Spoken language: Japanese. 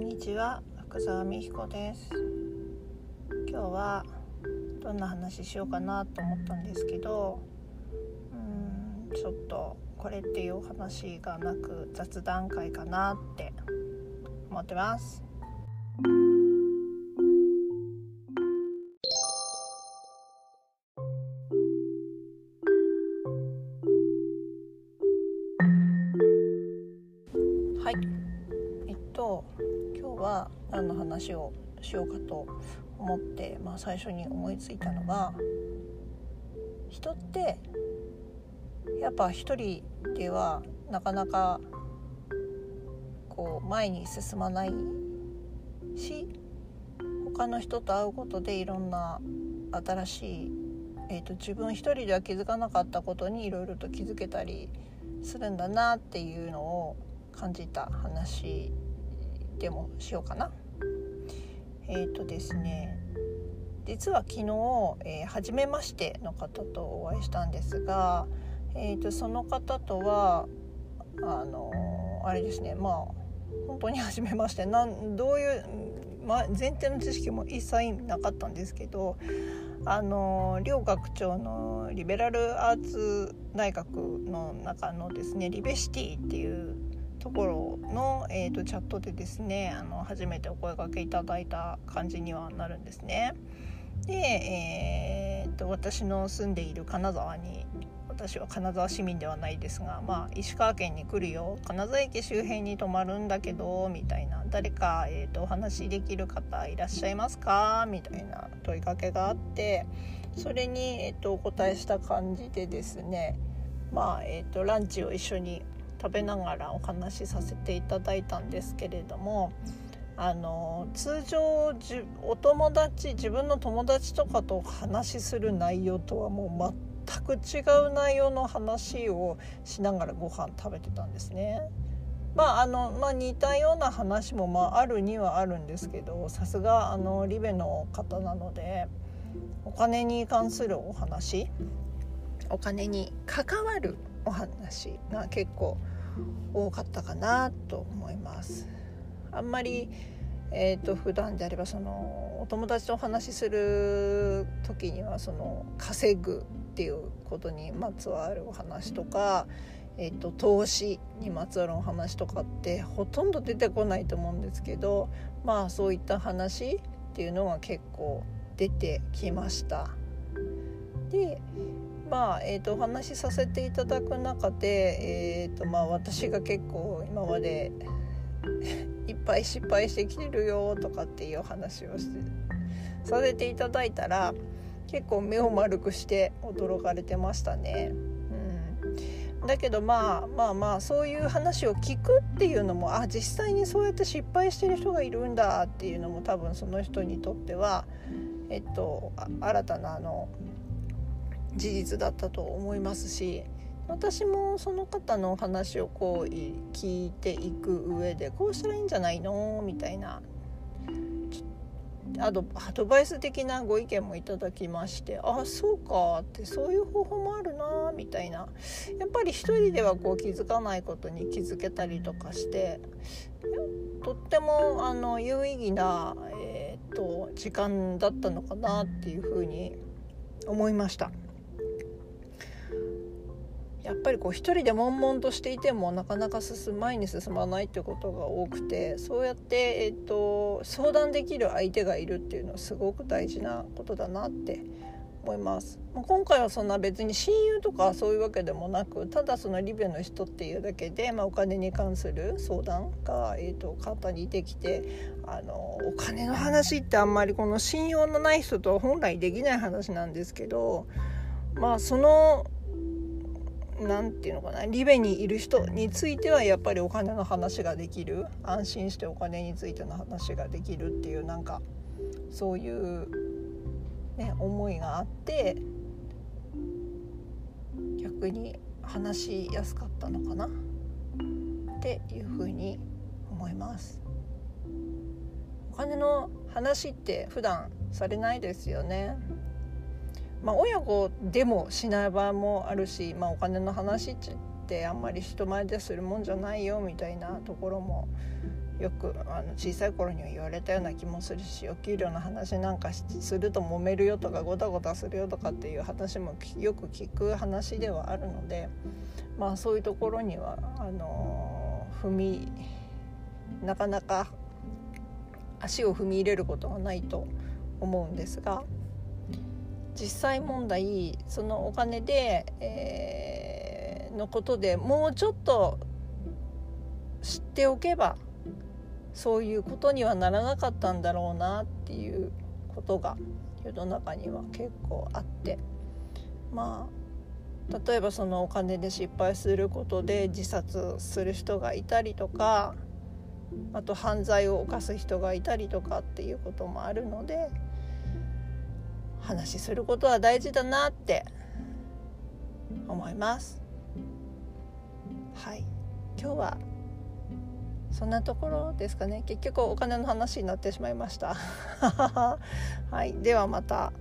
んにちは福沢美彦です。今日はどんな話しようかなと思ったんですけどうんちょっとこれっていうお話がなく雑談会かなって思ってます。はい。えっとは何の話をしようかと思って、まあ、最初に思いついたのが人ってやっぱ一人ではなかなかこう前に進まないし他の人と会うことでいろんな新しい、えーと、自分一人では気づかなかったことにいろいろと気づけたりするんだなっていうのを感じた話でもしようかな。えっ、ー、とですね。実は昨日、えー、初めましての方とお会いしたんですが、えーと、その方とはあのー、あれですね。まあ本当に初めまして。なんどういう、ま、前提の知識も一切なかったんですけどあの両学長のリベラルアーツ大学の中のですねリベシティっていうところの、えーと、チャットでですねあの初めてお声がけいただいた感じにはなるんですね。で、えーと、私の住んでいる金沢に私は金沢市民ではないですが、まあ、石川県に来るよ金沢駅周辺に泊まるんだけどみたいな誰か、えーと、お話できる方いらっしゃいますか？みたいな問いかけがあってそれに、えーと、お答えした感じでですねまあ、えーとランチを一緒に食べながらお話しさせていただいたんですけれどもあの通常じお友達自分の友達とかと話しする内容とはもう全く違う内容の話をしながらご飯食べてたんですね。まああのまあ、似たような話も、まあ、あるにはあるんですけどさすがあのリベの方なのでお金に関するお話お金に関わるお話が結構多かったかなと思います。あんまりえーと、普段であればそのお友達とお話しする時にはその稼ぐっていうことにまつわるお話とか、えーと、投資にまつわるお話とかってほとんど出てこないと思うんですけどまあそういった話っていうのが結構出てきました。でまあえーと、お話しさせていただく中で、えーとまあ、私が結構今まで いっぱい失敗してきてるよとかっていう話をしてさせていただいたら結構目を丸くして驚かれてましたね。うん、だけどまあまあまあそういう話を聞くっていうのもあ実際にそうやって失敗してる人がいるんだっていうのも多分その人にとってはえっと新たなあの事実だったと思いますし私もその方のお話をこう聞いていく上でこうしたらいいんじゃないの？みたいなアドアドバイス的なご意見もいただきましてあそうかってそういう方法もあるなみたいなやっぱり一人ではこう気づかないことに気づけたりとかしてとってもあの有意義な、えー、っと時間だったのかなっていうふうに思いました。やっぱりこう一人で悶々としていてもなかなか進前に進まないってことが多くてそうやって、えーと、相談できる相手がいるっていうのはすごく大事なことだなって思います。まあ、今回はそんな別に親友とかそういうわけでもなくただそのリベの人っていうだけで、まあ、お金に関する相談が、えーと、簡単にできてあのお金の話ってあんまりこの信用のない人とは本来できない話なんですけどまあその何て言うのかなリベにいる人についてはやっぱりお金の話ができる安心してお金についての話ができるっていうなんかそういう、ね、思いがあって逆に話しやすかったのかなっていうふうに思います。お金の話って普段されないですよね。まあ、親子でもしない場合もあるし、まあ、お金の話ってあんまり人前でするもんじゃないよみたいなところもよくあの小さい頃には言われたような気もするしお給料の話なんかすると揉めるよとかごたごたするよとかっていう話もよく聞く話ではあるのでまあそういうところにはあの踏みなかなか足を踏み入れることはないと思うんですが。実際問題そのお金で、えー、のことでもうちょっと知っておけばそういうことにはならなかったんだろうなっていうことが世の中には結構あって。まあ例えばそのお金で失敗することで自殺する人がいたりとかあと犯罪を犯す人がいたりとかっていうこともあるので話することは大事だなって思います。はい今日はそんなところですかね結局お金の話になってしまいました はいではまた。